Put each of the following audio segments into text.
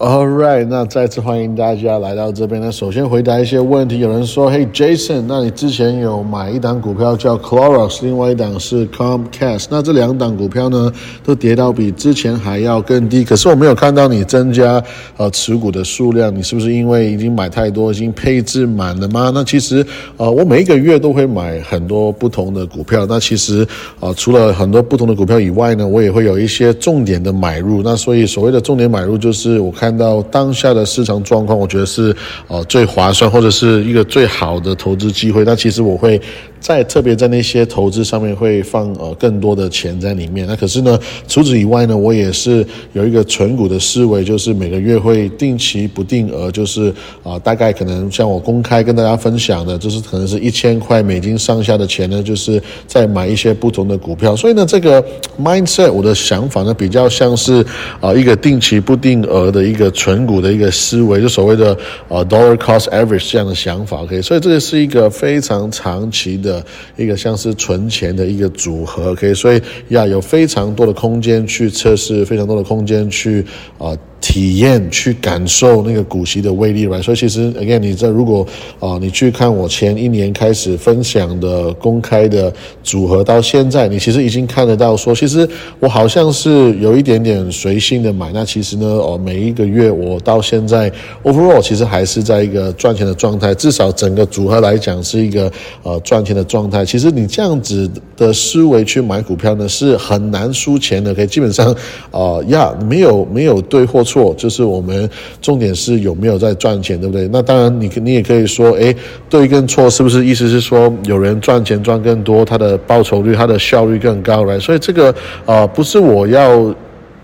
All right，那再次欢迎大家来到这边。那首先回答一些问题。有人说：“Hey Jason，那你之前有买一档股票叫 Clorox，另外一档是 Comcast。那这两档股票呢，都跌到比之前还要更低。可是我没有看到你增加呃持股的数量，你是不是因为已经买太多，已经配置满了吗？那其实呃，我每一个月都会买很多不同的股票。那其实呃，除了很多不同的股票以外呢，我也会有一些重点的买入。那所以所谓的重点买入，就是我看。看到当下的市场状况，我觉得是呃最划算，或者是一个最好的投资机会。那其实我会。在特别在那些投资上面会放呃更多的钱在里面。那可是呢，除此以外呢，我也是有一个存股的思维，就是每个月会定期不定额，就是啊大概可能像我公开跟大家分享的，就是可能是一千块美金上下的钱呢，就是在买一些不同的股票。所以呢，这个 mindset 我的想法呢，比较像是啊一个定期不定额的一个存股的一个思维，就所谓的呃 dollar cost average 这样的想法。OK，所以这个是一个非常长期的。的一个像是存钱的一个组合，OK，所以要有非常多的空间去测试，非常多的空间去啊。体验去感受那个股息的威力，right？所以其实，again，你这如果啊，你去看我前一年开始分享的公开的组合，到现在，你其实已经看得到，说其实我好像是有一点点随性的买。那其实呢，哦，每一个月我到现在，overall 其实还是在一个赚钱的状态，至少整个组合来讲是一个呃赚钱的状态。其实你这样子的思维去买股票呢，是很难输钱的。可以基本上啊，呀，没有没有对或。错，就是我们重点是有没有在赚钱，对不对？那当然，你你也可以说，哎，对跟错是不是？意思是说，有人赚钱赚更多，他的报酬率、他的效率更高，来，所以这个呃，不是我要。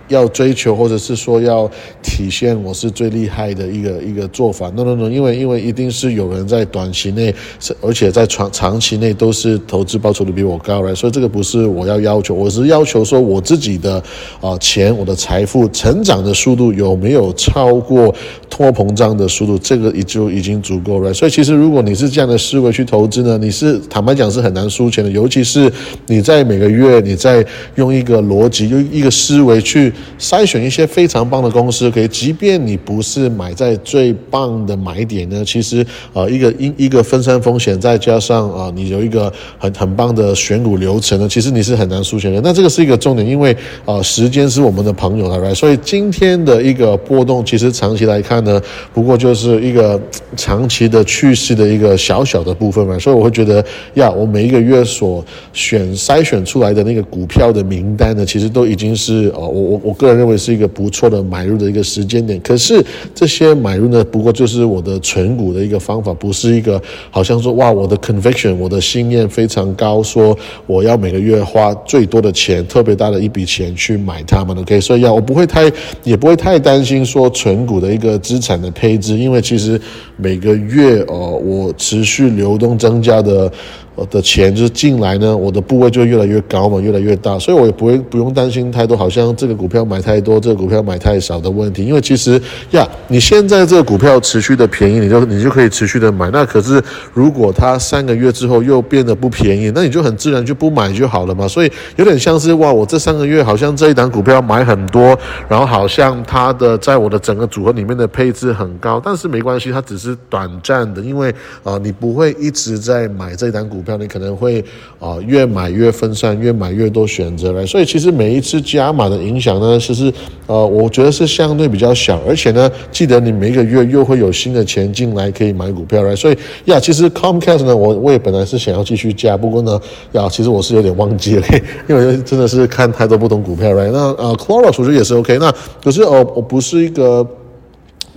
要追求，或者是说要体现我是最厉害的一个一个做法，no no no，因为因为一定是有人在短期内，而且在长长期内都是投资报酬率比我高来，所以这个不是我要要求，我是要求说我自己的啊钱，我的财富成长的速度有没有超过通货膨胀的速度，这个也就已经足够了。所以其实如果你是这样的思维去投资呢，你是坦白讲是很难输钱的，尤其是你在每个月你在用一个逻辑，用一个思维去。筛选一些非常棒的公司，可以，即便你不是买在最棒的买点呢，其实呃一个一一个分散风险，再加上啊你有一个很很棒的选股流程呢，其实你是很难输钱的。那这个是一个重点，因为啊时间是我们的朋友了，所以今天的一个波动，其实长期来看呢，不过就是一个长期的趋势的一个小小的部分嘛。所以我会觉得呀，我每一个月所选筛选出来的那个股票的名单呢，其实都已经是呃我我。我个人认为是一个不错的买入的一个时间点，可是这些买入呢，不过就是我的存股的一个方法，不是一个好像说哇，我的 conviction，我的信念非常高，说我要每个月花最多的钱，特别大的一笔钱去买它们。OK，所以要我不会太，也不会太担心说存股的一个资产的配置，因为其实每个月哦，我持续流动增加的。我的钱就是进来呢，我的部位就越来越高嘛，越来越大，所以我也不会不用担心太多，好像这个股票买太多，这个股票买太少的问题。因为其实呀，你现在这个股票持续的便宜，你就你就可以持续的买。那可是如果它三个月之后又变得不便宜，那你就很自然就不买就好了嘛。所以有点像是哇，我这三个月好像这一档股票买很多，然后好像它的在我的整个组合里面的配置很高，但是没关系，它只是短暂的，因为啊，你不会一直在买这一档股。票你可能会啊越买越分散，越买越多选择来，所以其实每一次加码的影响呢，其实呃我觉得是相对比较小，而且呢，记得你每个月又会有新的钱进来可以买股票来，所以呀，其实 Comcast 呢，我我也本来是想要继续加，不过呢，呀，其实我是有点忘记了，因为真的是看太多不同股票来，那呃 Clorox 我觉得也是 OK，那可是哦我不是一个。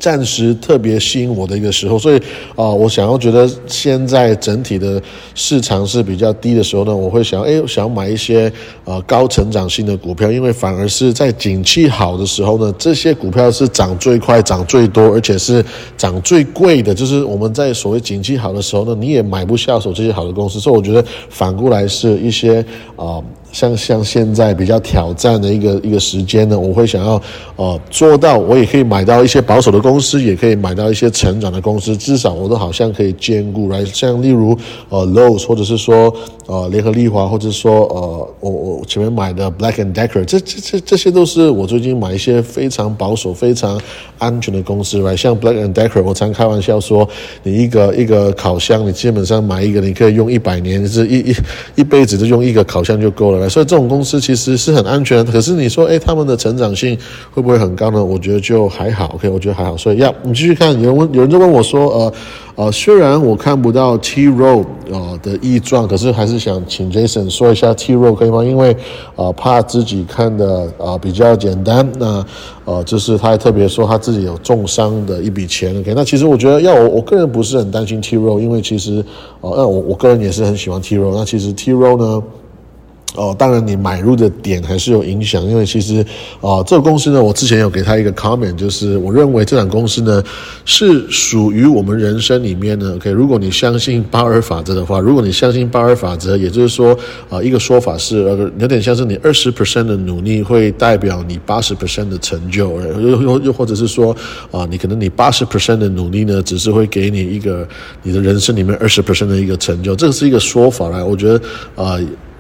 暂时特别吸引我的一个时候，所以啊，我想要觉得现在整体的市场是比较低的时候呢，我会想，哎，想要买一些呃高成长性的股票，因为反而是在景气好的时候呢，这些股票是涨最快、涨最多，而且是涨最贵的。就是我们在所谓景气好的时候呢，你也买不下手这些好的公司，所以我觉得反过来是一些啊。像像现在比较挑战的一个一个时间呢，我会想要呃做到，我也可以买到一些保守的公司，也可以买到一些成长的公司，至少我都好像可以兼顾来，像例如呃 Lowe's 或者是说呃联合利华，或者说呃我我前面买的 Black and Decker，这这这这些都是我最近买一些非常保守、非常安全的公司来，像 Black and Decker，我常开玩笑说，你一个一个烤箱，你基本上买一个，你可以用一百年，是一一一辈子就用一个烤箱就够了。所以这种公司其实是很安全，可是你说，哎，他们的成长性会不会很高呢？我觉得就还好，OK，我觉得还好。所以要你继续看，有人问，有人就问我说，呃呃，虽然我看不到 T Row 呃的异状，可是还是想请 Jason 说一下 T Row 可以吗？因为呃怕自己看的呃比较简单，那呃就是他还特别说他自己有重伤的一笔钱，OK，那其实我觉得要我我个人不是很担心 T Row，因为其实呃那我我个人也是很喜欢 T Row，那其实 T Row 呢。哦，当然你买入的点还是有影响，因为其实，啊，这个公司呢，我之前有给他一个 comment，就是我认为这档公司呢是属于我们人生里面呢，OK，如果你相信巴尔法则的话，如果你相信巴尔法则，也就是说，啊，一个说法是，呃，有点像是你二十 percent 的努力会代表你八十 percent 的成就，又又又或者是说，啊，你可能你八十 percent 的努力呢，只是会给你一个你的人生里面二十 percent 的一个成就，这个是一个说法来，我觉得，啊。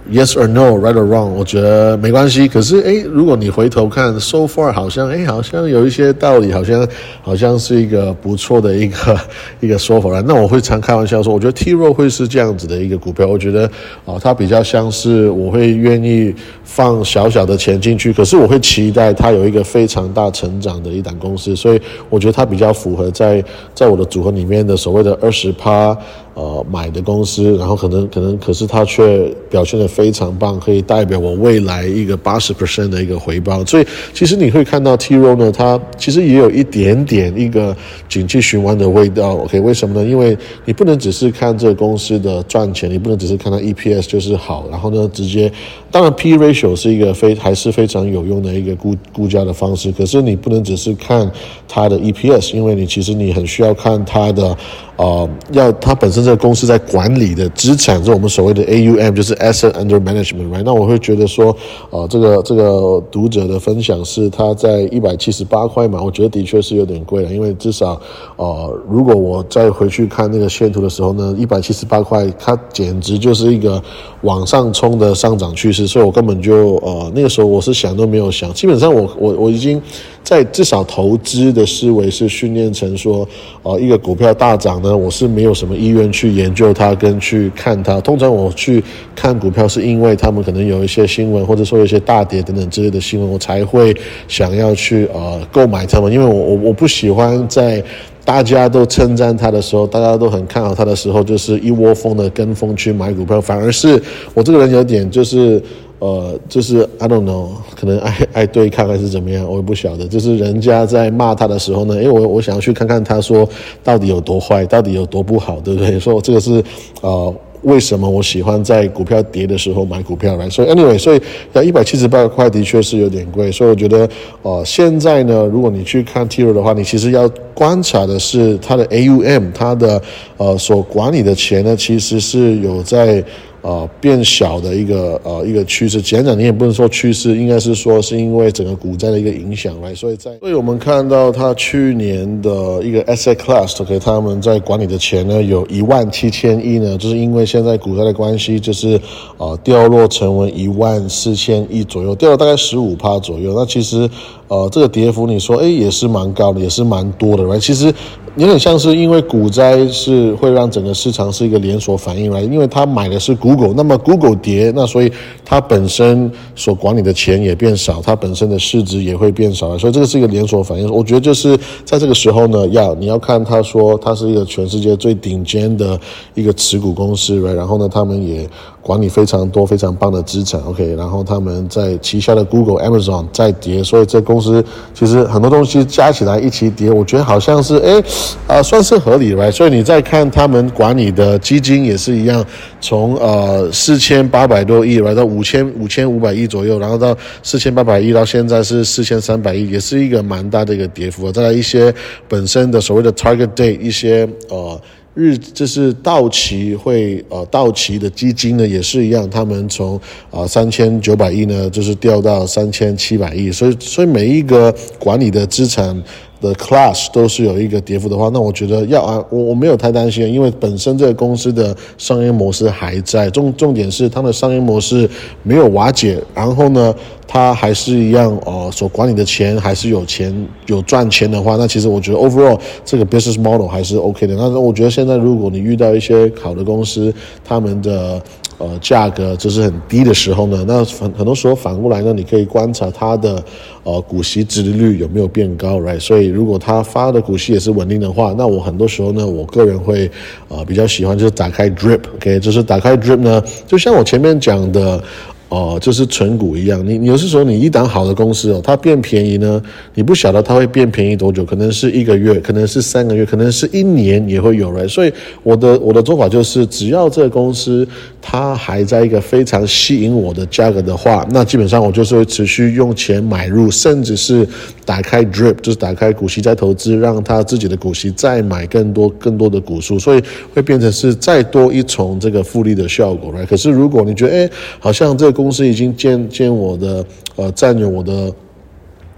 Yes or no, right or wrong？我觉得没关系。可是，哎，如果你回头看，so far 好像，哎，好像有一些道理，好像好像是一个不错的一个一个说法了。那我会常开玩笑说，我觉得 T 肉会是这样子的一个股票。我觉得啊，它比较像是我会愿意放小小的钱进去，可是我会期待它有一个非常大成长的一档公司。所以我觉得它比较符合在在我的组合里面的所谓的二十趴。呃，买的公司，然后可能可能，可是它却表现的非常棒，可以代表我未来一个八十 percent 的一个回报。所以其实你会看到 T row 呢，它其实也有一点点一个景气循环的味道。OK，为什么呢？因为你不能只是看这个公司的赚钱，你不能只是看它 EPS 就是好，然后呢直接，当然 P ratio 是一个非还是非常有用的一个估估价的方式，可是你不能只是看它的 EPS，因为你其实你很需要看它的。呃，要它本身这个公司在管理的资产，是我们所谓的 AUM，就是 Asset Under Management，right？那我会觉得说，呃，这个这个读者的分享是他在一百七十八块嘛，我觉得的确是有点贵了，因为至少，呃，如果我再回去看那个线图的时候呢，一百七十八块，它简直就是一个往上冲的上涨趋势，所以我根本就呃那个时候我是想都没有想，基本上我我我已经。在至少投资的思维是训练成说，呃，一个股票大涨呢，我是没有什么意愿去研究它跟去看它。通常我去看股票是因为他们可能有一些新闻，或者说一些大跌等等之类的新闻，我才会想要去呃购买它们。因为我我我不喜欢在大家都称赞它的时候，大家都很看好它的时候，就是一窝蜂的跟风去买股票，反而是我这个人有点就是。呃，就是 I don't know，可能爱爱对抗还是怎么样，我也不晓得。就是人家在骂他的时候呢，因为我我想要去看看他说到底有多坏，到底有多不好，对不对？说这个是呃，为什么我喜欢在股票跌的时候买股票来？所以 anyway，所以要一百七十八块的确是有点贵，所以我觉得呃，现在呢，如果你去看 T 二的话，你其实要观察的是它的 AUM，它的呃所管理的钱呢，其实是有在。呃，变小的一个呃一个趋势，简讲你也不能说趋势，应该是说是因为整个股灾的一个影响来，所以在所以我们看到它去年的一个 asset class，OK，他们在管理的钱呢有一万七千亿呢，就是因为现在股灾的关系，就是呃掉落成为一万四千亿左右，掉了大概十五趴左右。那其实呃这个跌幅你说哎也是蛮高的，也是蛮多的来其实。有点像是因为股灾是会让整个市场是一个连锁反应来，因为他买的是 Google，那么 Google 跌，那所以它本身所管理的钱也变少，它本身的市值也会变少，所以这个是一个连锁反应。我觉得就是在这个时候呢，要你要看他说它是一个全世界最顶尖的一个持股公司，然后呢，他们也。管理非常多、非常棒的资产，OK，然后他们在旗下的 Google、Amazon 在跌，所以这公司其实很多东西加起来一起跌，我觉得好像是哎，啊，算是合理，right？所以你再看他们管理的基金也是一样，从呃四千八百多亿来到五千五千五百亿左右，然后到四千八百亿，到现在是四千三百亿，也是一个蛮大的一个跌幅。再来一些本身的所谓的 Target Date，一些呃。日就是到期会呃到期的基金呢也是一样，他们从啊三千九百亿呢就是掉到三千七百亿，所以所以每一个管理的资产。的 class 都是有一个跌幅的话，那我觉得要啊，我我没有太担心，因为本身这个公司的商业模式还在，重重点是它的商业模式没有瓦解，然后呢，它还是一样哦，所管理的钱还是有钱有赚钱的话，那其实我觉得 overall 这个 business model 还是 OK 的。那我觉得现在如果你遇到一些好的公司，他们的呃，价格就是很低的时候呢，那很很多时候反过来呢，你可以观察它的呃股息殖利率有没有变高，right？所以如果他发的股息也是稳定的话，那我很多时候呢，我个人会呃比较喜欢就是打开 drip，OK，就是打开 drip 呢，就像我前面讲的。哦，就是存股一样，你你有时候你一档好的公司哦，它变便宜呢，你不晓得它会变便宜多久，可能是一个月，可能是三个月，可能是一年也会有人。所以我的我的做法就是，只要这个公司它还在一个非常吸引我的价格的话，那基本上我就是会持续用钱买入，甚至是打开 drip，就是打开股息再投资，让他自己的股息再买更多更多的股数，所以会变成是再多一重这个复利的效果来可是如果你觉得哎，好像这公司已经见见我的，呃，占有我的。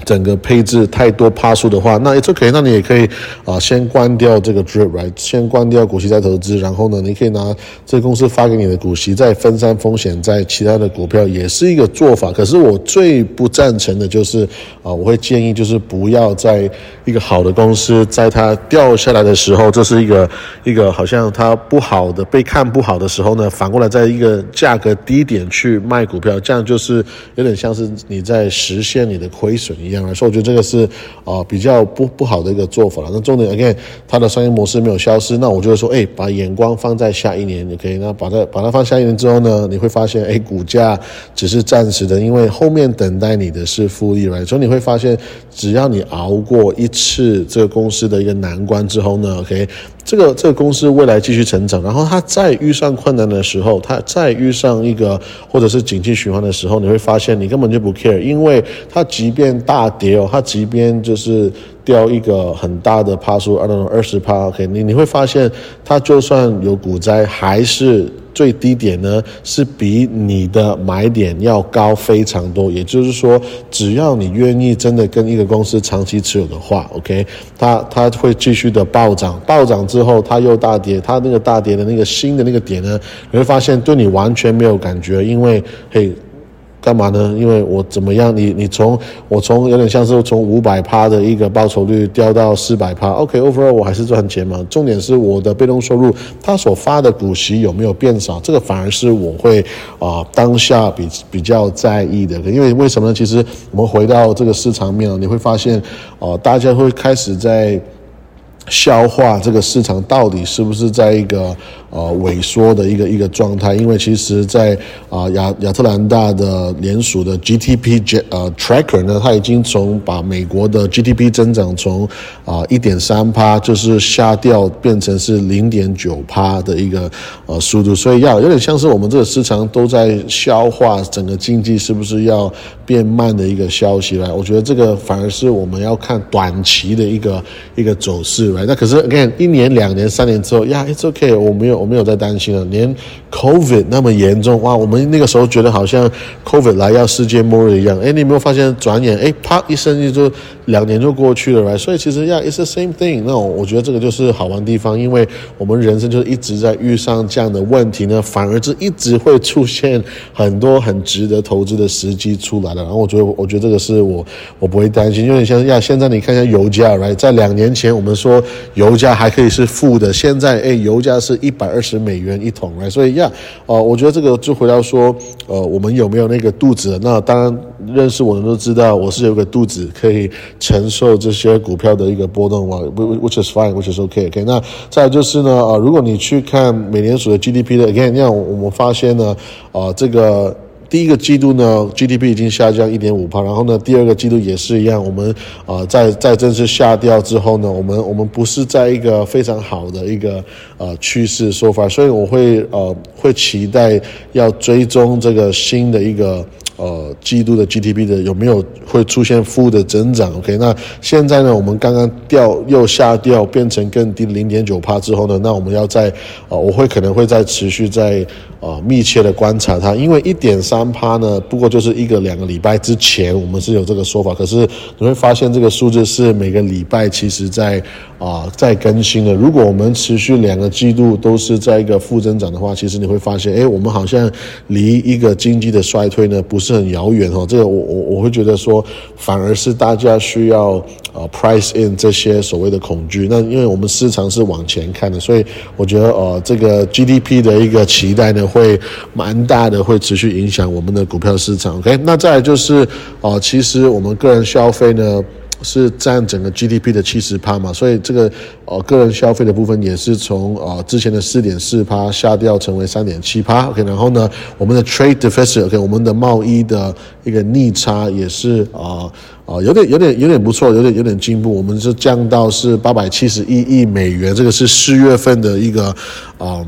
整个配置太多趴数的话，那 it's OK，那你也可以啊，先关掉这个 drip，right？先关掉股息再投资，然后呢，你可以拿这公司发给你的股息再分散风险，在其他的股票也是一个做法。可是我最不赞成的就是啊，我会建议就是不要在一个好的公司，在它掉下来的时候，这是一个一个好像它不好的被看不好的时候呢，反过来在一个价格低点去卖股票，这样就是有点像是你在实现你的亏损一样。一样来说，我觉得这个是啊比较不不好的一个做法了。那重点你看它的商业模式没有消失，那我就会说，哎，把眼光放在下一年，，OK，那把它把它放下一年之后呢，你会发现，哎，股价只是暂时的，因为后面等待你的是复利来。所以你会发现，只要你熬过一次这个公司的一个难关之后呢，OK。这个这个公司未来继续成长，然后它再遇上困难的时候，它再遇上一个或者是景气循环的时候，你会发现你根本就不 care，因为它即便大跌哦，它即便就是掉一个很大的趴数，二到二十趴，OK，你你会发现它就算有股灾还是。最低点呢是比你的买点要高非常多，也就是说，只要你愿意真的跟一个公司长期持有的话，OK，它它会继续的暴涨，暴涨之后它又大跌，它那个大跌的那个新的那个点呢，你会发现对你完全没有感觉，因为嘿。干嘛呢？因为我怎么样？你你从我从有点像是从五百趴的一个报酬率掉到四百趴，OK，overall 我还是赚钱嘛。重点是我的被动收入，它所发的股息有没有变少？这个反而是我会啊当下比比较在意的。因为为什么呢？其实我们回到这个市场面，你会发现啊，大家会开始在消化这个市场到底是不是在一个。呃，萎缩的一个一个状态，因为其实，在啊亚亚特兰大的联署的 GDP 呃 tracker 呢，它已经从把美国的 GDP 增长从啊一点三趴就是下掉变成是零点九趴的一个呃速度，所以要有点像是我们这个市场都在消化整个经济是不是要变慢的一个消息来，我觉得这个反而是我们要看短期的一个一个走势来。那可是 again 一年、两年、三年之后，呀，it's okay，我没有。我没有在担心了，连 COVID 那么严重哇，我们那个时候觉得好像 COVID 来要世界末日一样。哎，你有没有发现转眼哎啪一声就两年就过去了，right？所以其实呀，it's the same thing。那我觉得这个就是好玩地方，因为我们人生就是一直在遇上这样的问题呢，反而是一直会出现很多很值得投资的时机出来了。然后我觉得，我觉得这个是我我不会担心，因为像呀，现在你看一下油价，right？在两年前我们说油价还可以是负的，现在哎油价是一百。二十美元一桶，right？，所以呀，呃，我觉得这个就回到说，呃，我们有没有那个肚子？那当然，认识我的都知道，我是有个肚子可以承受这些股票的一个波动嘛，which is fine，which is okay，OK。那再就是呢，呃，如果你去看美联储的 GDP 的，again，那我们发现呢，啊，这个。第一个季度呢，GDP 已经下降一点五帕，然后呢，第二个季度也是一样。我们啊，在在正式下掉之后呢，我们我们不是在一个非常好的一个呃趋势说法，所以我会呃会期待要追踪这个新的一个呃季度的 GDP 的有没有会出现负的增长？OK，那现在呢，我们刚刚掉又下掉变成更低零点九帕之后呢，那我们要在呃我会可能会再持续在呃密切的观察它，因为一点三趴呢，不过就是一个两个礼拜之前我们是有这个说法，可是你会发现这个数字是每个礼拜其实在啊在更新的。如果我们持续两个季度都是在一个负增长的话，其实你会发现，哎，我们好像离一个经济的衰退呢不是很遥远哦。这个我我我会觉得说，反而是大家需要呃 price in 这些所谓的恐惧。那因为我们市场是往前看的，所以我觉得呃这个 GDP 的一个期待呢会蛮大的，会持续影响我们的股票市场。OK，那再来就是呃其实我们个人消费呢。是占整个 GDP 的七十趴嘛，所以这个呃个人消费的部分也是从呃之前的四点四趴下掉成为三点七趴。OK，然后呢，我们的 trade deficit，OK，我们的贸易的一个逆差也是啊啊有点有点有点不错，有点有点进步，我们是降到是八百七十一亿美元，这个是四月份的一个啊。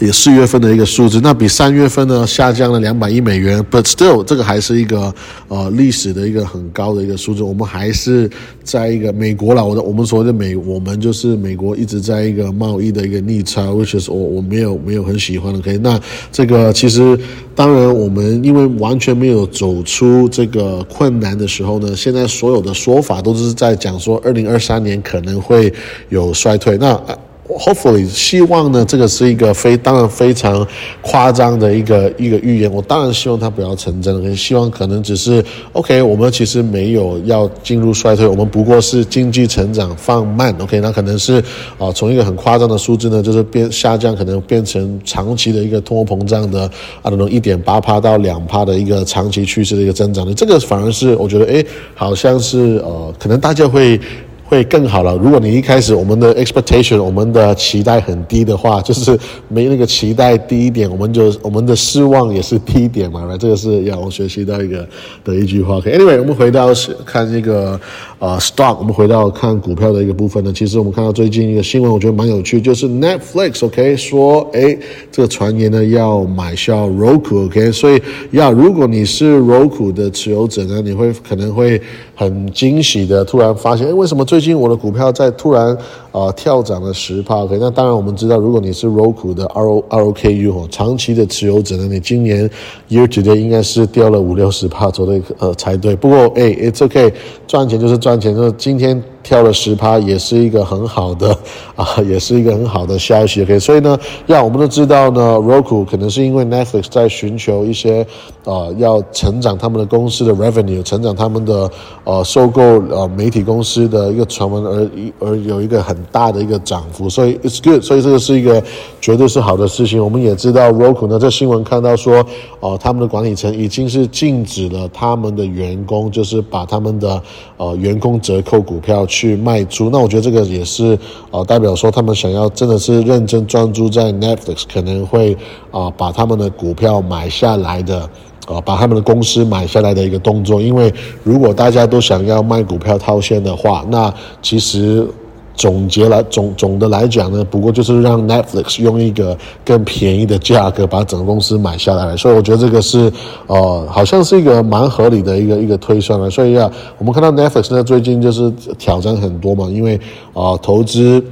也四月份的一个数字，那比三月份呢下降了两百亿美元，but still 这个还是一个呃历史的一个很高的一个数字。我们还是在一个美国了，我的我们所谓的美，我们就是美国一直在一个贸易的一个逆差，which is 我我没有没有很喜欢的。OK，那这个其实当然我们因为完全没有走出这个困难的时候呢，现在所有的说法都是在讲说二零二三年可能会有衰退。那 Hopefully，希望呢，这个是一个非当然非常夸张的一个一个预言。我当然希望它不要成真，很希望可能只是 OK。我们其实没有要进入衰退，我们不过是经济成长放慢。OK，那可能是啊，从一个很夸张的数字呢，就是变下降，可能变成长期的一个通货膨胀的啊，那种一点八帕到两帕的一个长期趋势的一个增长的。这个反而是我觉得，哎，好像是呃，可能大家会。会更好了。如果你一开始我们的 expectation，我们的期待很低的话，就是没那个期待低一点，我们就我们的失望也是低一点嘛。来，这个是要我学习到一个的一句话。OK，Anyway，我们回到看这个呃 stock，我们回到看股票的一个部分呢。其实我们看到最近一个新闻，我觉得蛮有趣，就是 Netflix OK 说，哎，这个传言呢要买下 Roku OK，所以要如果你是 Roku 的持有者呢，你会可能会很惊喜的突然发现，哎，为什么？最近我的股票在突然啊跳涨了十趴，OK，那当然我们知道，如果你是 Roku 的 R O R O K U 哦，长期的持有者呢，你今年 Year to Day 应该是掉了五六十帕左右呃才对。不过哎，It's OK，赚钱就是赚钱，就是今天。跳了十趴也是一个很好的 啊，也是一个很好的消息。OK，所以呢，让我们都知道呢，Roku 可能是因为 Netflix 在寻求一些啊，要成长他们的公司的 revenue，成长他们的呃收购呃媒体公司的一个传闻而而有一个很大的一个涨幅，所以 it's good，所以这个是一个绝对是好的事情。我们也知道 Roku 呢，这新闻看到说哦，他们的管理层已经是禁止了他们的员工，就是把他们的呃员工折扣股票。去卖出，那我觉得这个也是呃，代表说他们想要真的是认真专注在 Netflix，可能会啊把他们的股票买下来的啊，把他们的公司买下来的一个动作。因为如果大家都想要卖股票套现的话，那其实。总结来总总的来讲呢，不过就是让 Netflix 用一个更便宜的价格把整个公司买下来，所以我觉得这个是呃，好像是一个蛮合理的一个一个推算了。所以啊，我们看到 Netflix 呢最近就是挑战很多嘛，因为啊投资。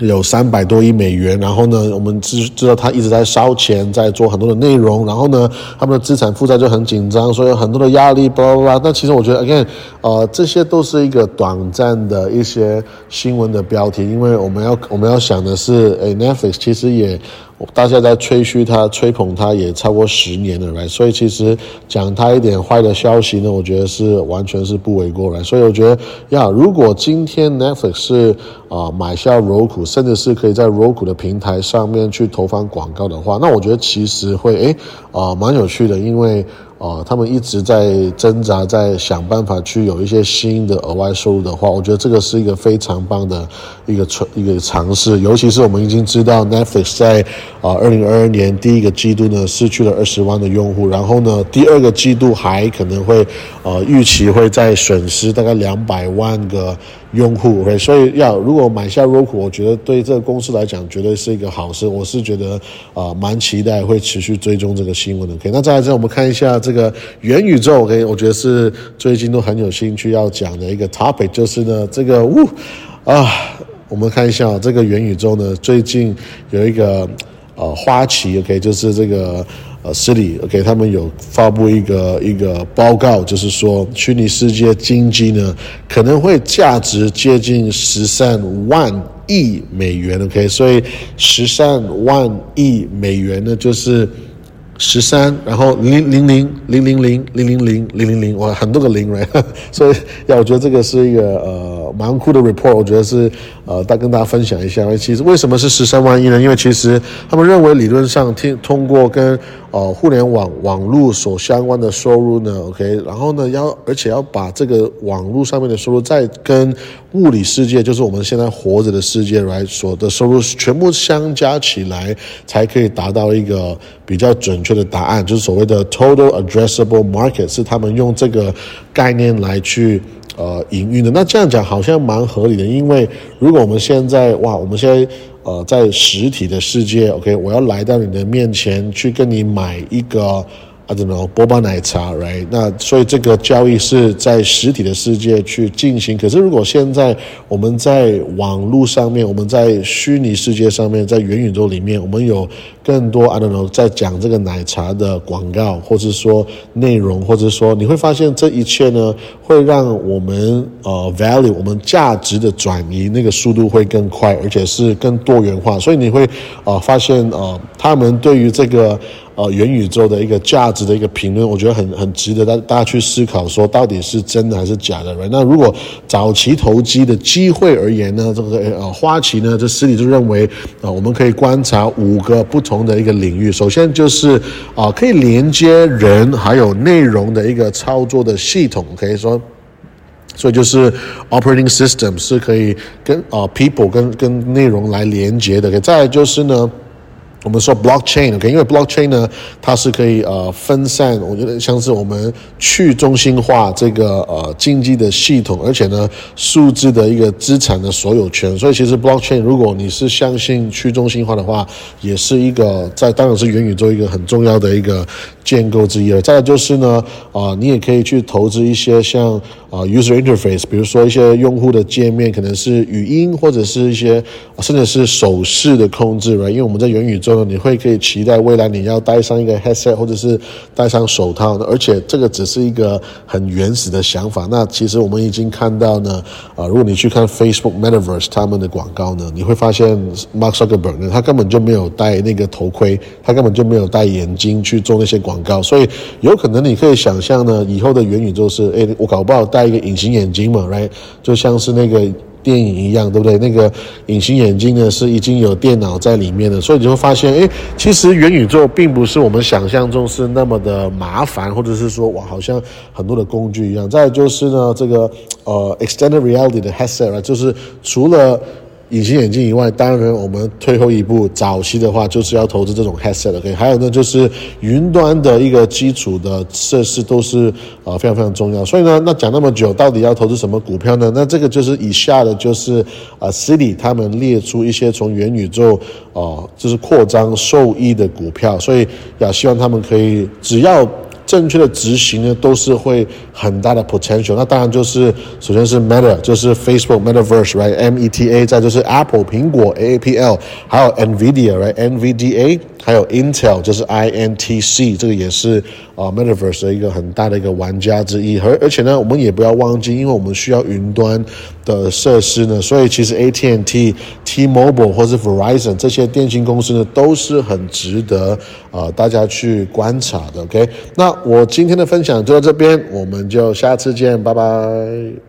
有三百多亿美元，然后呢，我们知知道他一直在烧钱，在做很多的内容，然后呢，他们的资产负债就很紧张，所以有很多的压力，巴拉巴拉。但其实我觉得，again，呃，这些都是一个短暂的一些新闻的标题，因为我们要我们要想的是，哎，Netflix 其实也。大家在吹嘘他、吹捧他也超过十年了，来，所以其实讲他一点坏的消息呢，我觉得是完全是不为过来。所以我觉得，呀，如果今天 Netflix 是啊买下 Roku，甚至是可以在 Roku 的平台上面去投放广告的话，那我觉得其实会诶啊蛮有趣的，因为。啊，他们一直在挣扎，在想办法去有一些新的额外收入的话，我觉得这个是一个非常棒的一个尝一个尝试。尤其是我们已经知道 Netflix 在啊二零二二年第一个季度呢失去了二十万的用户，然后呢第二个季度还可能会呃预期会再损失大概两百万个。用户，OK，所以要如果买下 Roku，我觉得对这个公司来讲绝对是一个好事。我是觉得啊，蛮期待会持续追踪这个新闻的。OK，那再来之后，我们看一下。这个元宇宙，OK，我觉得是最近都很有兴趣要讲的一个 topic，就是呢，这个呜啊，我们看一下这个元宇宙呢，最近有一个呃花旗，OK，就是这个。呃，City，OK，他们有发布一个一个报告，就是说虚拟世界经济呢可能会价值接近十三万亿美元，OK，所以十三万亿美元呢就是十三，然后零零零零零零零零零零零零，哇，很多个零，right？所以呀，我觉得这个是一个呃蛮酷的 report，我觉得是。呃，大跟大家分享一下，因为其实为什么是十三万亿呢？因为其实他们认为理论上听通过跟呃互联网网络所相关的收入呢，OK，然后呢要而且要把这个网络上面的收入再跟物理世界，就是我们现在活着的世界来所的收入全部相加起来，才可以达到一个比较准确的答案，就是所谓的 Total Addressable Market，是他们用这个概念来去。呃，营运的那这样讲好像蛮合理的，因为如果我们现在哇，我们现在呃在实体的世界，OK，我要来到你的面前去跟你买一个。I don't know，波霸奶茶，right？那所以这个交易是在实体的世界去进行。可是如果现在我们在网络上面，我们在虚拟世界上面，在元宇宙里面，我们有更多 I don't know 在讲这个奶茶的广告，或者说内容，或者说你会发现这一切呢，会让我们呃 value 我们价值的转移那个速度会更快，而且是更多元化。所以你会呃发现呃他们对于这个。呃，元宇宙的一个价值的一个评论，我觉得很很值得大大家去思考，说到底是真的还是假的。那如果早期投机的机会而言呢，这个呃花旗呢，这私底就认为啊，我们可以观察五个不同的一个领域。首先就是啊，可以连接人还有内容的一个操作的系统，可以说，所以就是 operating system 是可以跟啊 people 跟跟内容来连接的。再就是呢。我们说 blockchain，OK，因为 blockchain 呢，它是可以呃分散，我觉得像是我们去中心化这个呃经济的系统，而且呢，数字的一个资产的所有权。所以其实 blockchain，如果你是相信去中心化的话，也是一个在当然是元宇宙一个很重要的一个建构之一了。再来就是呢，啊，你也可以去投资一些像啊 user interface，比如说一些用户的界面，可能是语音或者是一些甚至是手势的控制了因为我们在元宇宙。你会可以期待未来你要戴上一个 headset 或者是戴上手套的，而且这个只是一个很原始的想法。那其实我们已经看到呢，啊，如果你去看 Facebook Metaverse 他们的广告呢，你会发现 Mark Zuckerberg 呢，他根本就没有戴那个头盔，他根本就没有戴眼镜去做那些广告。所以有可能你可以想象呢，以后的元宇宙是，哎，我搞不好戴戴一个隐形眼镜嘛，right？就像是那个。电影一样，对不对？那个隐形眼镜呢，是已经有电脑在里面的，所以你会发现，诶，其实元宇宙并不是我们想象中是那么的麻烦，或者是说，哇，好像很多的工具一样。再就是呢，这个呃，extended reality 的 headset，就是除了隐形眼镜以外，当然我们退后一步，早期的话就是要投资这种 headset。OK，还有呢，就是云端的一个基础的设施都是呃非常非常重要。所以呢，那讲那么久，到底要投资什么股票呢？那这个就是以下的就是呃 City 他们列出一些从元宇宙啊就是扩张受益的股票，所以要希望他们可以只要。正确的执行呢，都是会很大的 potential。那当然就是，首先是 Meta，就是 Facebook Metaverse，right？M E T A，再就是 Apple 苹果 A A P L，还有 Nvidia，right？N V D A，还有 Intel，就是 I N T C，这个也是啊 Metaverse 的一个很大的一个玩家之一。而而且呢，我们也不要忘记，因为我们需要云端的设施呢，所以其实 A T N T、T-Mobile 或是 Verizon 这些电信公司呢，都是很值得啊大家去观察的。OK，那。我今天的分享就到这边，我们就下次见，拜拜。